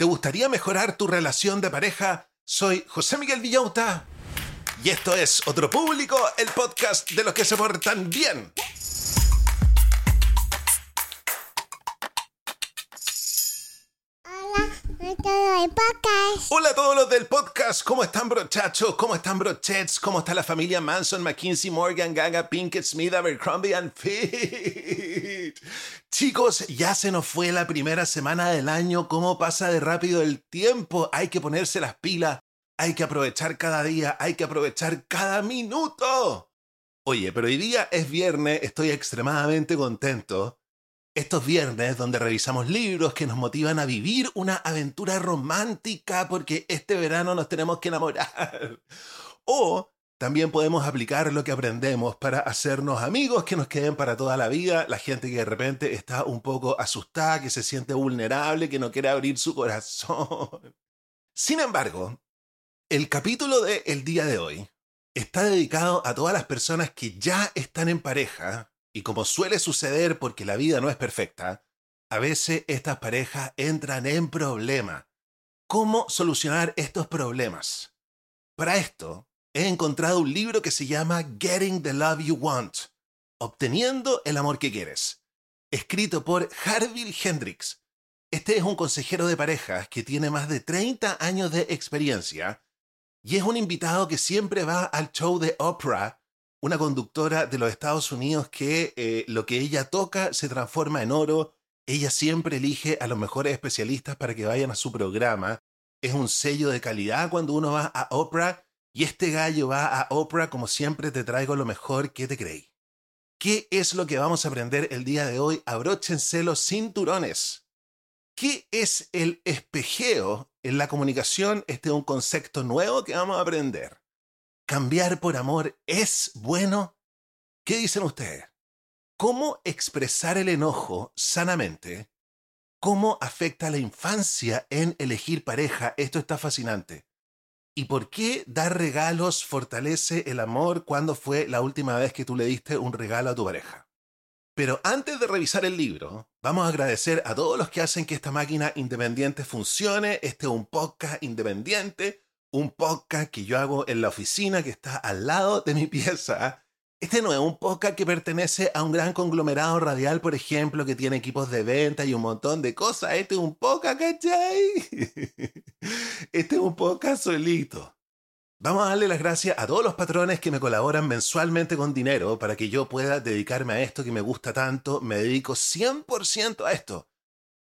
¿Te gustaría mejorar tu relación de pareja? Soy José Miguel Villauta y esto es Otro Público, el podcast de los que se portan bien. Hola a todos los del podcast, ¿cómo están brochachos? ¿Cómo están brochets? ¿Cómo está la familia Manson, McKinsey, Morgan, Gaga, Pinkett, Smith, Abercrombie and Fitch? Chicos, ya se nos fue la primera semana del año, ¿cómo pasa de rápido el tiempo? Hay que ponerse las pilas, hay que aprovechar cada día, hay que aprovechar cada minuto. Oye, pero hoy día es viernes, estoy extremadamente contento estos viernes donde revisamos libros que nos motivan a vivir una aventura romántica porque este verano nos tenemos que enamorar. O también podemos aplicar lo que aprendemos para hacernos amigos que nos queden para toda la vida, la gente que de repente está un poco asustada, que se siente vulnerable, que no quiere abrir su corazón. Sin embargo, el capítulo de el día de hoy está dedicado a todas las personas que ya están en pareja y como suele suceder porque la vida no es perfecta, a veces estas parejas entran en problema. ¿Cómo solucionar estos problemas? Para esto, he encontrado un libro que se llama Getting the Love You Want, Obteniendo el Amor que Quieres, escrito por Harville Hendrix. Este es un consejero de parejas que tiene más de 30 años de experiencia y es un invitado que siempre va al show de Oprah una conductora de los Estados Unidos que eh, lo que ella toca se transforma en oro. Ella siempre elige a los mejores especialistas para que vayan a su programa. Es un sello de calidad cuando uno va a Oprah y este gallo va a Oprah como siempre te traigo lo mejor que te creí. ¿Qué es lo que vamos a aprender el día de hoy? Abróchense los cinturones. ¿Qué es el espejeo en la comunicación? Este es un concepto nuevo que vamos a aprender. ¿Cambiar por amor es bueno? ¿Qué dicen ustedes? ¿Cómo expresar el enojo sanamente? ¿Cómo afecta la infancia en elegir pareja? Esto está fascinante. ¿Y por qué dar regalos fortalece el amor cuando fue la última vez que tú le diste un regalo a tu pareja? Pero antes de revisar el libro, vamos a agradecer a todos los que hacen que esta máquina independiente funcione. Este es un podcast independiente un podcast que yo hago en la oficina que está al lado de mi pieza. Este no es un podcast que pertenece a un gran conglomerado radial, por ejemplo, que tiene equipos de venta y un montón de cosas. Este es un podcast, ¿cachai? Este es un podcast solito. Vamos a darle las gracias a todos los patrones que me colaboran mensualmente con dinero para que yo pueda dedicarme a esto que me gusta tanto. Me dedico 100% a esto.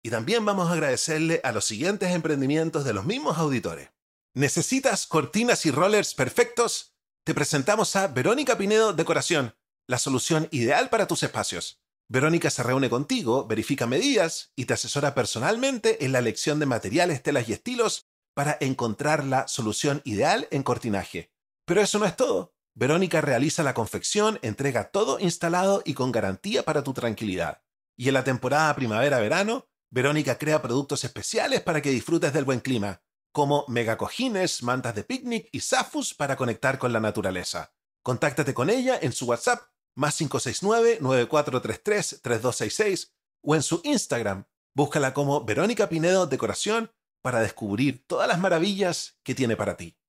Y también vamos a agradecerle a los siguientes emprendimientos de los mismos auditores. ¿Necesitas cortinas y rollers perfectos? Te presentamos a Verónica Pinedo Decoración, la solución ideal para tus espacios. Verónica se reúne contigo, verifica medidas y te asesora personalmente en la elección de materiales, telas y estilos para encontrar la solución ideal en cortinaje. Pero eso no es todo. Verónica realiza la confección, entrega todo instalado y con garantía para tu tranquilidad. Y en la temporada primavera-verano, Verónica crea productos especiales para que disfrutes del buen clima como megacojines, mantas de picnic y zafus para conectar con la naturaleza. Contáctate con ella en su WhatsApp más 569-9433-3266 o en su Instagram. Búscala como Verónica Pinedo Decoración para descubrir todas las maravillas que tiene para ti.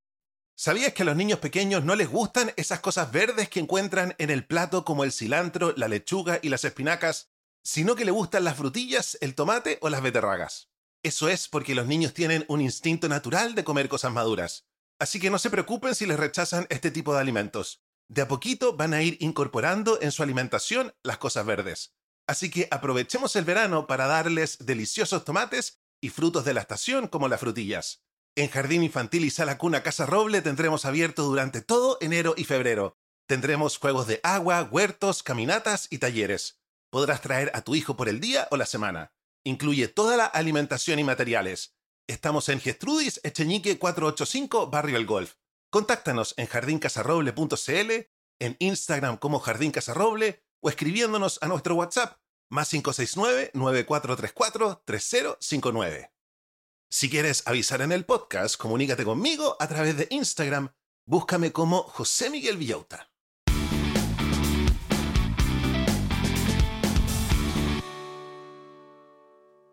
¿Sabías que a los niños pequeños no les gustan esas cosas verdes que encuentran en el plato como el cilantro, la lechuga y las espinacas, sino que le gustan las frutillas, el tomate o las beterragas? Eso es porque los niños tienen un instinto natural de comer cosas maduras. Así que no se preocupen si les rechazan este tipo de alimentos. De a poquito van a ir incorporando en su alimentación las cosas verdes. Así que aprovechemos el verano para darles deliciosos tomates y frutos de la estación como las frutillas. En Jardín Infantil y Sala Cuna Casa Roble tendremos abierto durante todo enero y febrero. Tendremos juegos de agua, huertos, caminatas y talleres. Podrás traer a tu hijo por el día o la semana. Incluye toda la alimentación y materiales. Estamos en Gestrudis, Echeñique 485, Barrio El Golf. Contáctanos en jardincasarroble.cl, en Instagram como Jardín Casarroble o escribiéndonos a nuestro WhatsApp más 569-9434-3059. Si quieres avisar en el podcast, comunícate conmigo a través de Instagram. Búscame como José Miguel Villauta.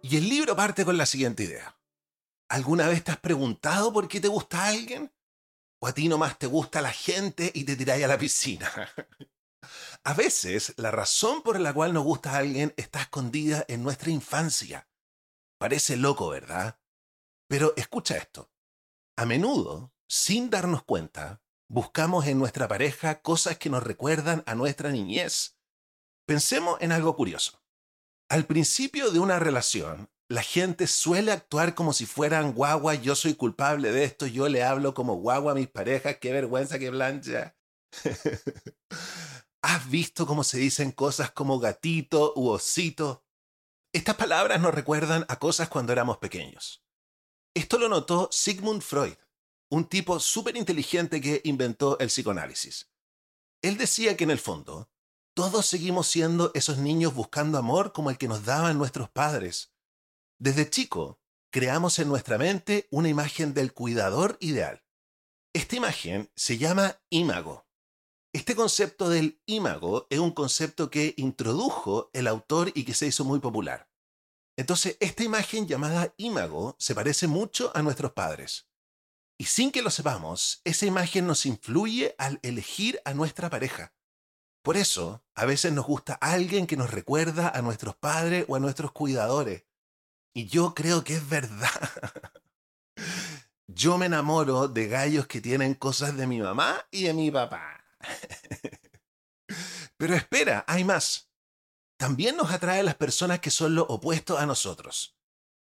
Y el libro parte con la siguiente idea. ¿Alguna vez te has preguntado por qué te gusta alguien? ¿O a ti nomás te gusta la gente y te tiráis a la piscina? a veces la razón por la cual nos gusta alguien está escondida en nuestra infancia. Parece loco, ¿verdad? Pero escucha esto. A menudo, sin darnos cuenta, buscamos en nuestra pareja cosas que nos recuerdan a nuestra niñez. Pensemos en algo curioso. Al principio de una relación, la gente suele actuar como si fueran guagua, yo soy culpable de esto, yo le hablo como guagua a mis parejas, qué vergüenza, qué blancha. ¿Has visto cómo se dicen cosas como gatito u osito? Estas palabras nos recuerdan a cosas cuando éramos pequeños. Esto lo notó Sigmund Freud, un tipo súper inteligente que inventó el psicoanálisis. Él decía que en el fondo, todos seguimos siendo esos niños buscando amor como el que nos daban nuestros padres desde chico, creamos en nuestra mente una imagen del cuidador ideal. Esta imagen se llama ímago. Este concepto del ímago es un concepto que introdujo el autor y que se hizo muy popular. Entonces, esta imagen llamada ímago se parece mucho a nuestros padres. Y sin que lo sepamos, esa imagen nos influye al elegir a nuestra pareja. Por eso, a veces nos gusta alguien que nos recuerda a nuestros padres o a nuestros cuidadores. Y yo creo que es verdad. Yo me enamoro de gallos que tienen cosas de mi mamá y de mi papá. Pero espera, hay más. También nos atrae las personas que son lo opuesto a nosotros.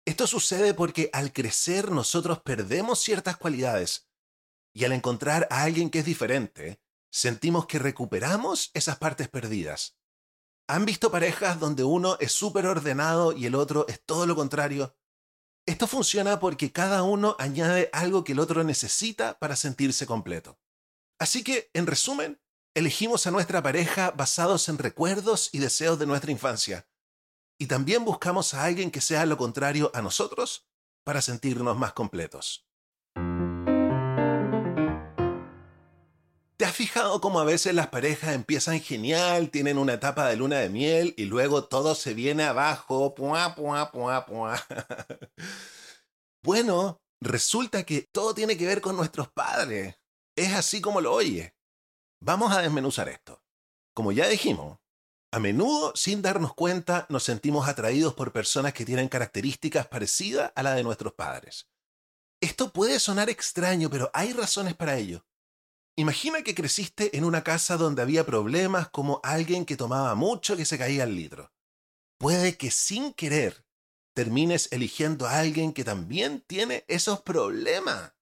Esto sucede porque al crecer nosotros perdemos ciertas cualidades y al encontrar a alguien que es diferente, sentimos que recuperamos esas partes perdidas. ¿Han visto parejas donde uno es súper ordenado y el otro es todo lo contrario? Esto funciona porque cada uno añade algo que el otro necesita para sentirse completo. Así que, en resumen, elegimos a nuestra pareja basados en recuerdos y deseos de nuestra infancia. Y también buscamos a alguien que sea lo contrario a nosotros para sentirnos más completos. ¿Te has fijado cómo a veces las parejas empiezan genial, tienen una etapa de luna de miel y luego todo se viene abajo? bueno, resulta que todo tiene que ver con nuestros padres. Es así como lo oye. Vamos a desmenuzar esto. Como ya dijimos, a menudo, sin darnos cuenta, nos sentimos atraídos por personas que tienen características parecidas a las de nuestros padres. Esto puede sonar extraño, pero hay razones para ello. Imagina que creciste en una casa donde había problemas como alguien que tomaba mucho que se caía al litro. Puede que sin querer termines eligiendo a alguien que también tiene esos problemas.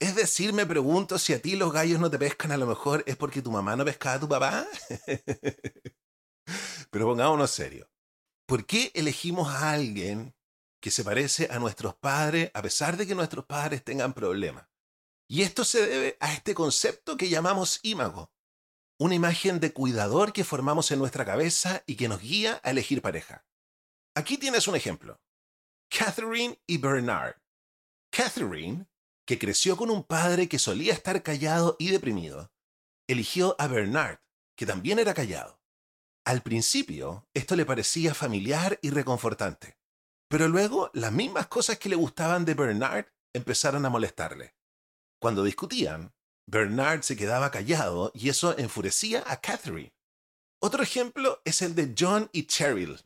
Es decir, me pregunto si a ti los gallos no te pescan, a lo mejor es porque tu mamá no pescaba a tu papá. Pero pongámonos serio. ¿Por qué elegimos a alguien que se parece a nuestros padres a pesar de que nuestros padres tengan problemas? Y esto se debe a este concepto que llamamos imago, una imagen de cuidador que formamos en nuestra cabeza y que nos guía a elegir pareja. Aquí tienes un ejemplo. Catherine y Bernard. Catherine, que creció con un padre que solía estar callado y deprimido, eligió a Bernard, que también era callado. Al principio, esto le parecía familiar y reconfortante, pero luego las mismas cosas que le gustaban de Bernard empezaron a molestarle. Cuando discutían, Bernard se quedaba callado y eso enfurecía a Catherine. Otro ejemplo es el de John y Cheryl.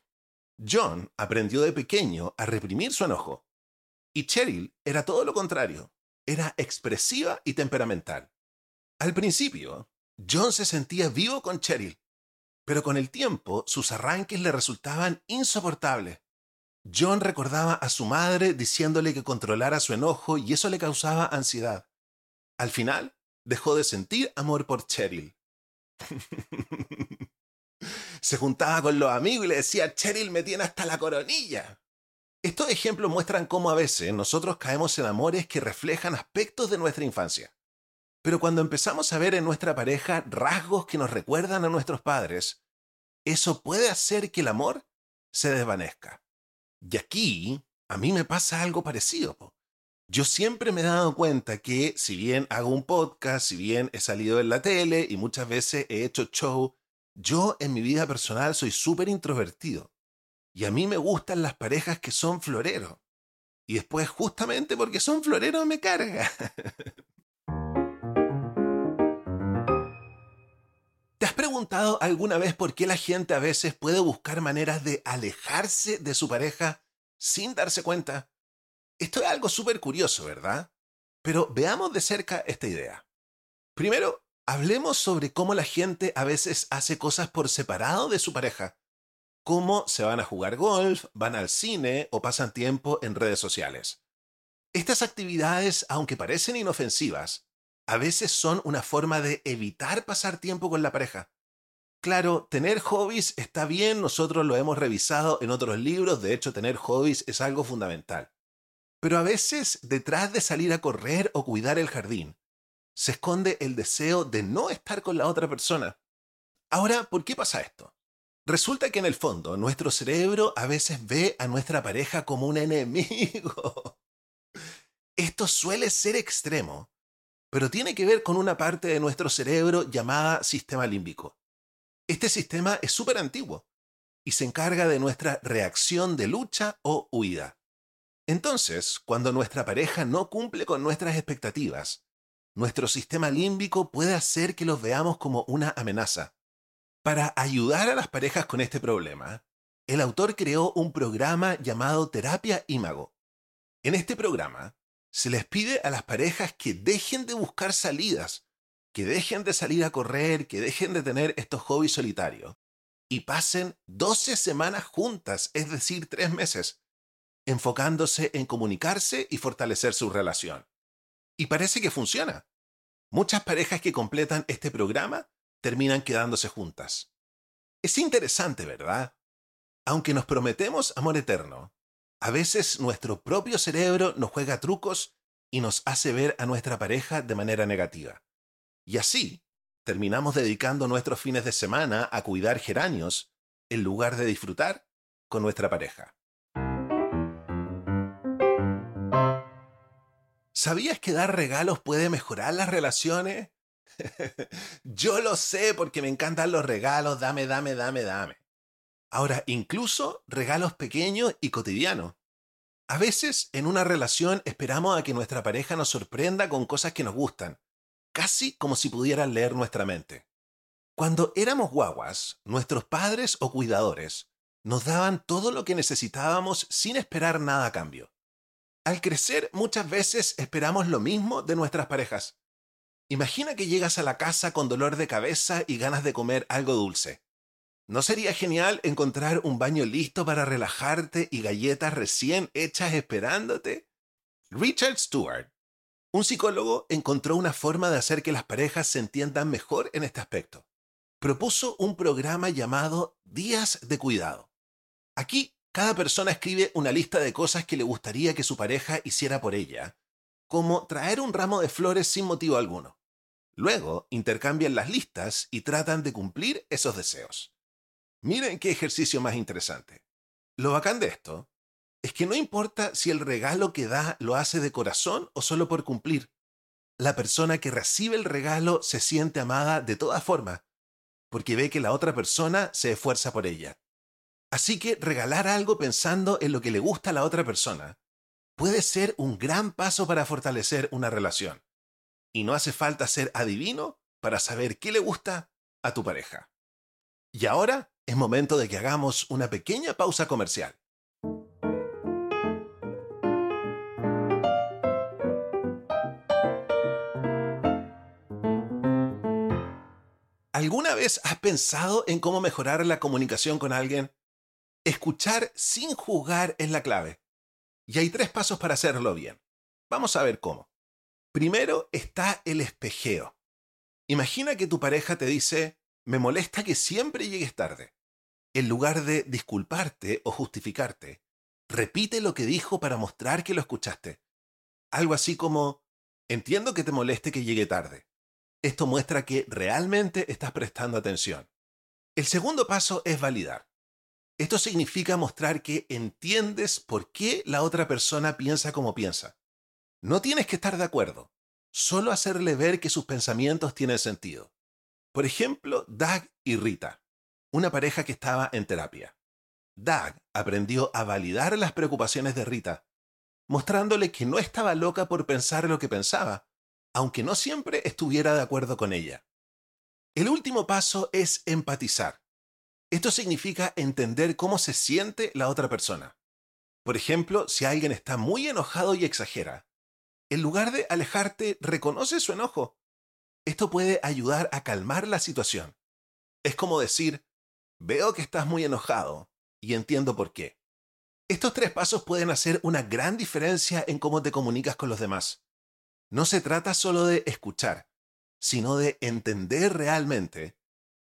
John aprendió de pequeño a reprimir su enojo. Y Cheryl era todo lo contrario. Era expresiva y temperamental. Al principio, John se sentía vivo con Cheryl, pero con el tiempo sus arranques le resultaban insoportables. John recordaba a su madre diciéndole que controlara su enojo y eso le causaba ansiedad. Al final, dejó de sentir amor por Cheryl. Se juntaba con los amigos y le decía, Cheryl me tiene hasta la coronilla. Estos ejemplos muestran cómo a veces nosotros caemos en amores que reflejan aspectos de nuestra infancia. Pero cuando empezamos a ver en nuestra pareja rasgos que nos recuerdan a nuestros padres, eso puede hacer que el amor se desvanezca. Y aquí a mí me pasa algo parecido yo siempre me he dado cuenta que si bien hago un podcast, si bien he salido en la tele y muchas veces he hecho show, yo en mi vida personal soy súper introvertido. Y a mí me gustan las parejas que son floreros. Y después, justamente porque son floreros, me carga. ¿Te has preguntado alguna vez por qué la gente a veces puede buscar maneras de alejarse de su pareja sin darse cuenta? Esto es algo súper curioso, ¿verdad? Pero veamos de cerca esta idea. Primero, hablemos sobre cómo la gente a veces hace cosas por separado de su pareja. Cómo se van a jugar golf, van al cine o pasan tiempo en redes sociales. Estas actividades, aunque parecen inofensivas, a veces son una forma de evitar pasar tiempo con la pareja. Claro, tener hobbies está bien, nosotros lo hemos revisado en otros libros, de hecho tener hobbies es algo fundamental. Pero a veces, detrás de salir a correr o cuidar el jardín, se esconde el deseo de no estar con la otra persona. Ahora, ¿por qué pasa esto? Resulta que en el fondo nuestro cerebro a veces ve a nuestra pareja como un enemigo. Esto suele ser extremo, pero tiene que ver con una parte de nuestro cerebro llamada sistema límbico. Este sistema es súper antiguo y se encarga de nuestra reacción de lucha o huida. Entonces, cuando nuestra pareja no cumple con nuestras expectativas, nuestro sistema límbico puede hacer que los veamos como una amenaza. Para ayudar a las parejas con este problema, el autor creó un programa llamado Terapia Imago. En este programa, se les pide a las parejas que dejen de buscar salidas, que dejen de salir a correr, que dejen de tener estos hobbies solitarios y pasen 12 semanas juntas, es decir, tres meses, enfocándose en comunicarse y fortalecer su relación. Y parece que funciona. Muchas parejas que completan este programa terminan quedándose juntas. Es interesante, ¿verdad? Aunque nos prometemos amor eterno, a veces nuestro propio cerebro nos juega trucos y nos hace ver a nuestra pareja de manera negativa. Y así, terminamos dedicando nuestros fines de semana a cuidar geranios en lugar de disfrutar con nuestra pareja. ¿Sabías que dar regalos puede mejorar las relaciones? Yo lo sé porque me encantan los regalos, dame, dame, dame, dame. Ahora, incluso regalos pequeños y cotidianos. A veces en una relación esperamos a que nuestra pareja nos sorprenda con cosas que nos gustan, casi como si pudieran leer nuestra mente. Cuando éramos guaguas, nuestros padres o cuidadores nos daban todo lo que necesitábamos sin esperar nada a cambio. Al crecer muchas veces esperamos lo mismo de nuestras parejas. Imagina que llegas a la casa con dolor de cabeza y ganas de comer algo dulce. ¿No sería genial encontrar un baño listo para relajarte y galletas recién hechas esperándote? Richard Stewart, un psicólogo, encontró una forma de hacer que las parejas se entiendan mejor en este aspecto. Propuso un programa llamado Días de Cuidado. Aquí cada persona escribe una lista de cosas que le gustaría que su pareja hiciera por ella, como traer un ramo de flores sin motivo alguno. Luego intercambian las listas y tratan de cumplir esos deseos. Miren qué ejercicio más interesante. Lo bacán de esto es que no importa si el regalo que da lo hace de corazón o solo por cumplir. La persona que recibe el regalo se siente amada de todas formas, porque ve que la otra persona se esfuerza por ella. Así que regalar algo pensando en lo que le gusta a la otra persona puede ser un gran paso para fortalecer una relación. Y no hace falta ser adivino para saber qué le gusta a tu pareja. Y ahora es momento de que hagamos una pequeña pausa comercial. ¿Alguna vez has pensado en cómo mejorar la comunicación con alguien? Escuchar sin juzgar es la clave. Y hay tres pasos para hacerlo bien. Vamos a ver cómo. Primero está el espejeo. Imagina que tu pareja te dice, me molesta que siempre llegues tarde. En lugar de disculparte o justificarte, repite lo que dijo para mostrar que lo escuchaste. Algo así como, entiendo que te moleste que llegue tarde. Esto muestra que realmente estás prestando atención. El segundo paso es validar. Esto significa mostrar que entiendes por qué la otra persona piensa como piensa. No tienes que estar de acuerdo, solo hacerle ver que sus pensamientos tienen sentido. Por ejemplo, Doug y Rita, una pareja que estaba en terapia. Doug aprendió a validar las preocupaciones de Rita. mostrándole que no estaba loca por pensar lo que pensaba, aunque no siempre estuviera de acuerdo con ella. El último paso es empatizar. Esto significa entender cómo se siente la otra persona. Por ejemplo, si alguien está muy enojado y exagera, en lugar de alejarte, reconoce su enojo. Esto puede ayudar a calmar la situación. Es como decir, veo que estás muy enojado y entiendo por qué. Estos tres pasos pueden hacer una gran diferencia en cómo te comunicas con los demás. No se trata solo de escuchar, sino de entender realmente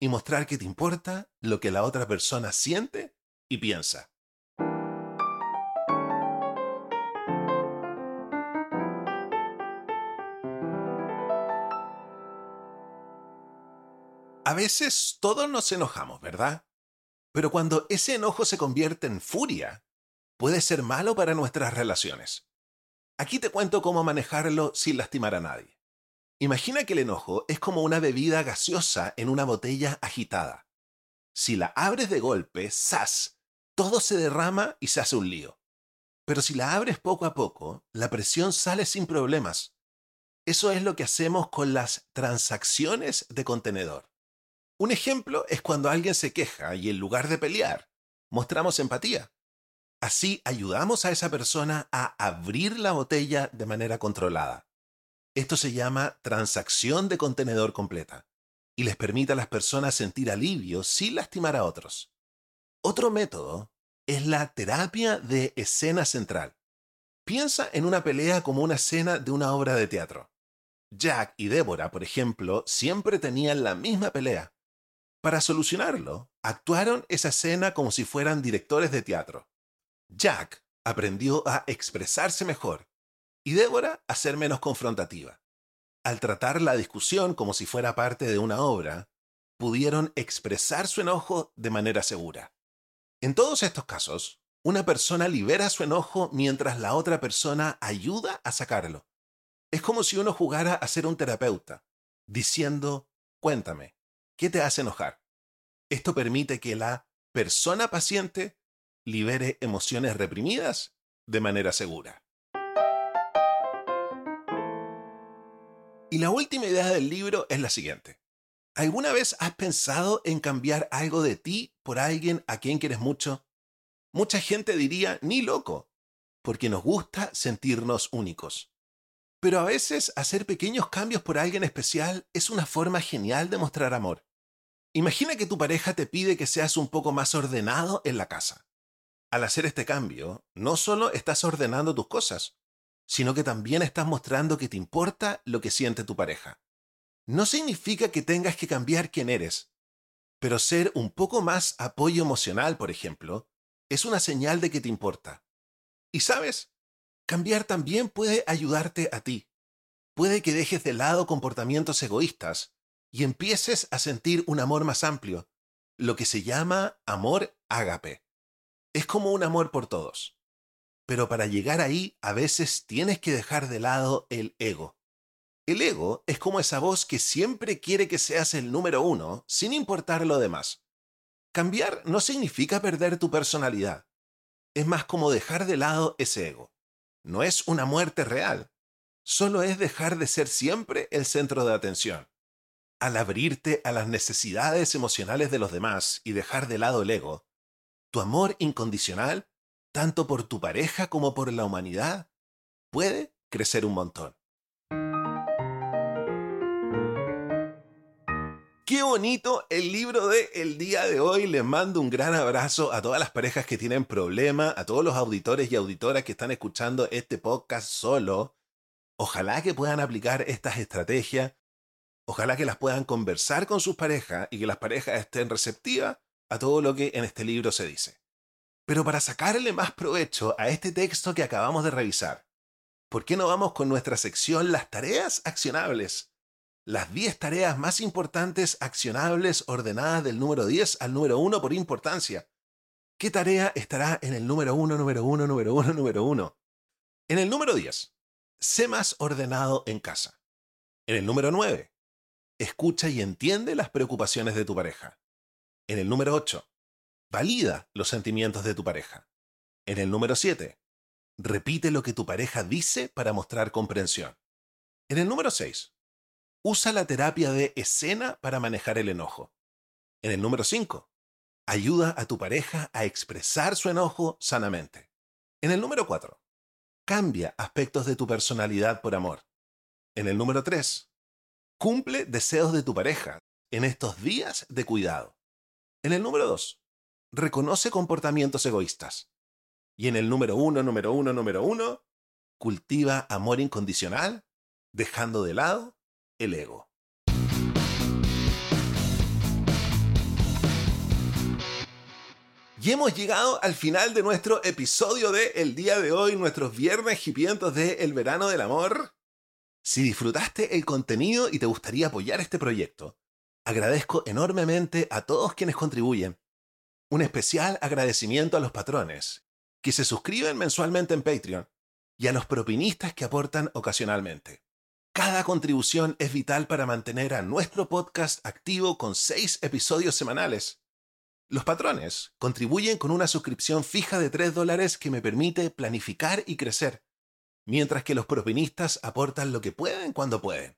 y mostrar que te importa lo que la otra persona siente y piensa. A veces todos nos enojamos, ¿verdad? Pero cuando ese enojo se convierte en furia, puede ser malo para nuestras relaciones. Aquí te cuento cómo manejarlo sin lastimar a nadie. Imagina que el enojo es como una bebida gaseosa en una botella agitada. Si la abres de golpe, ¡zas! Todo se derrama y se hace un lío. Pero si la abres poco a poco, la presión sale sin problemas. Eso es lo que hacemos con las transacciones de contenedor. Un ejemplo es cuando alguien se queja y en lugar de pelear, mostramos empatía. Así ayudamos a esa persona a abrir la botella de manera controlada. Esto se llama transacción de contenedor completa y les permite a las personas sentir alivio sin lastimar a otros. Otro método es la terapia de escena central. Piensa en una pelea como una escena de una obra de teatro. Jack y Débora, por ejemplo, siempre tenían la misma pelea. Para solucionarlo, actuaron esa escena como si fueran directores de teatro. Jack aprendió a expresarse mejor y Débora a ser menos confrontativa. Al tratar la discusión como si fuera parte de una obra, pudieron expresar su enojo de manera segura. En todos estos casos, una persona libera su enojo mientras la otra persona ayuda a sacarlo. Es como si uno jugara a ser un terapeuta, diciendo, cuéntame, ¿qué te hace enojar? Esto permite que la persona paciente libere emociones reprimidas de manera segura. Y la última idea del libro es la siguiente. ¿Alguna vez has pensado en cambiar algo de ti por alguien a quien quieres mucho? Mucha gente diría, ni loco, porque nos gusta sentirnos únicos. Pero a veces hacer pequeños cambios por alguien especial es una forma genial de mostrar amor. Imagina que tu pareja te pide que seas un poco más ordenado en la casa. Al hacer este cambio, no solo estás ordenando tus cosas, sino que también estás mostrando que te importa lo que siente tu pareja. No significa que tengas que cambiar quién eres, pero ser un poco más apoyo emocional, por ejemplo, es una señal de que te importa. Y sabes, cambiar también puede ayudarte a ti. Puede que dejes de lado comportamientos egoístas y empieces a sentir un amor más amplio, lo que se llama amor ágape es como un amor por todos. Pero para llegar ahí a veces tienes que dejar de lado el ego. El ego es como esa voz que siempre quiere que seas el número uno sin importar lo demás. Cambiar no significa perder tu personalidad. Es más como dejar de lado ese ego. No es una muerte real. Solo es dejar de ser siempre el centro de atención. Al abrirte a las necesidades emocionales de los demás y dejar de lado el ego, tu amor incondicional, tanto por tu pareja como por la humanidad, puede crecer un montón. Qué bonito el libro de el día de hoy. Les mando un gran abrazo a todas las parejas que tienen problemas, a todos los auditores y auditoras que están escuchando este podcast solo. Ojalá que puedan aplicar estas estrategias. Ojalá que las puedan conversar con sus parejas y que las parejas estén receptivas a todo lo que en este libro se dice. Pero para sacarle más provecho a este texto que acabamos de revisar, ¿por qué no vamos con nuestra sección Las tareas accionables? Las 10 tareas más importantes accionables ordenadas del número 10 al número 1 por importancia. ¿Qué tarea estará en el número 1, número 1, número 1, número 1? En el número 10, sé más ordenado en casa. En el número 9, escucha y entiende las preocupaciones de tu pareja. En el número 8, valida los sentimientos de tu pareja. En el número 7, repite lo que tu pareja dice para mostrar comprensión. En el número 6, usa la terapia de escena para manejar el enojo. En el número 5, ayuda a tu pareja a expresar su enojo sanamente. En el número 4, cambia aspectos de tu personalidad por amor. En el número 3, cumple deseos de tu pareja en estos días de cuidado. En el número 2, reconoce comportamientos egoístas. Y en el número 1, número 1, número 1, cultiva amor incondicional, dejando de lado el ego. Y hemos llegado al final de nuestro episodio de el día de hoy, nuestros viernes hipientos de El verano del amor. Si disfrutaste el contenido y te gustaría apoyar este proyecto, agradezco enormemente a todos quienes contribuyen. Un especial agradecimiento a los patrones, que se suscriben mensualmente en Patreon, y a los propinistas que aportan ocasionalmente. Cada contribución es vital para mantener a nuestro podcast activo con seis episodios semanales. Los patrones contribuyen con una suscripción fija de 3 dólares que me permite planificar y crecer, mientras que los propinistas aportan lo que pueden cuando pueden.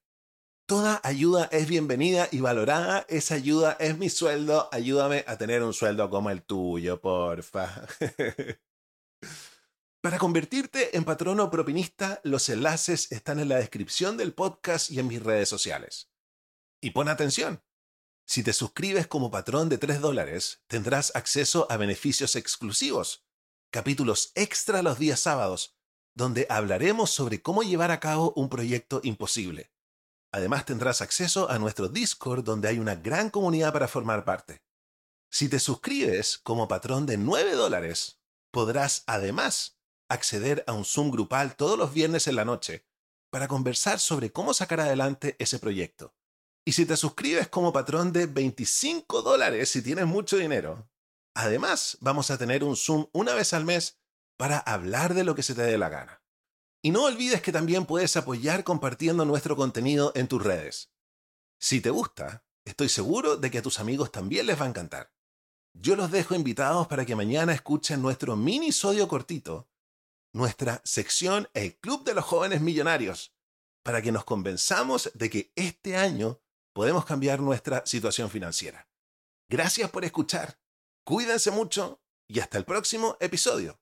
Toda ayuda es bienvenida y valorada. Esa ayuda es mi sueldo. Ayúdame a tener un sueldo como el tuyo, porfa. Para convertirte en patrono propinista, los enlaces están en la descripción del podcast y en mis redes sociales. Y pon atención. Si te suscribes como patrón de 3 dólares, tendrás acceso a beneficios exclusivos, capítulos extra los días sábados, donde hablaremos sobre cómo llevar a cabo un proyecto imposible. Además tendrás acceso a nuestro Discord donde hay una gran comunidad para formar parte. Si te suscribes como patrón de 9 dólares, podrás además acceder a un Zoom grupal todos los viernes en la noche para conversar sobre cómo sacar adelante ese proyecto. Y si te suscribes como patrón de 25 dólares si tienes mucho dinero, además vamos a tener un Zoom una vez al mes para hablar de lo que se te dé la gana. Y no olvides que también puedes apoyar compartiendo nuestro contenido en tus redes. Si te gusta, estoy seguro de que a tus amigos también les va a encantar. Yo los dejo invitados para que mañana escuchen nuestro mini-sodio cortito, nuestra sección El Club de los Jóvenes Millonarios, para que nos convenzamos de que este año podemos cambiar nuestra situación financiera. Gracias por escuchar, cuídense mucho y hasta el próximo episodio.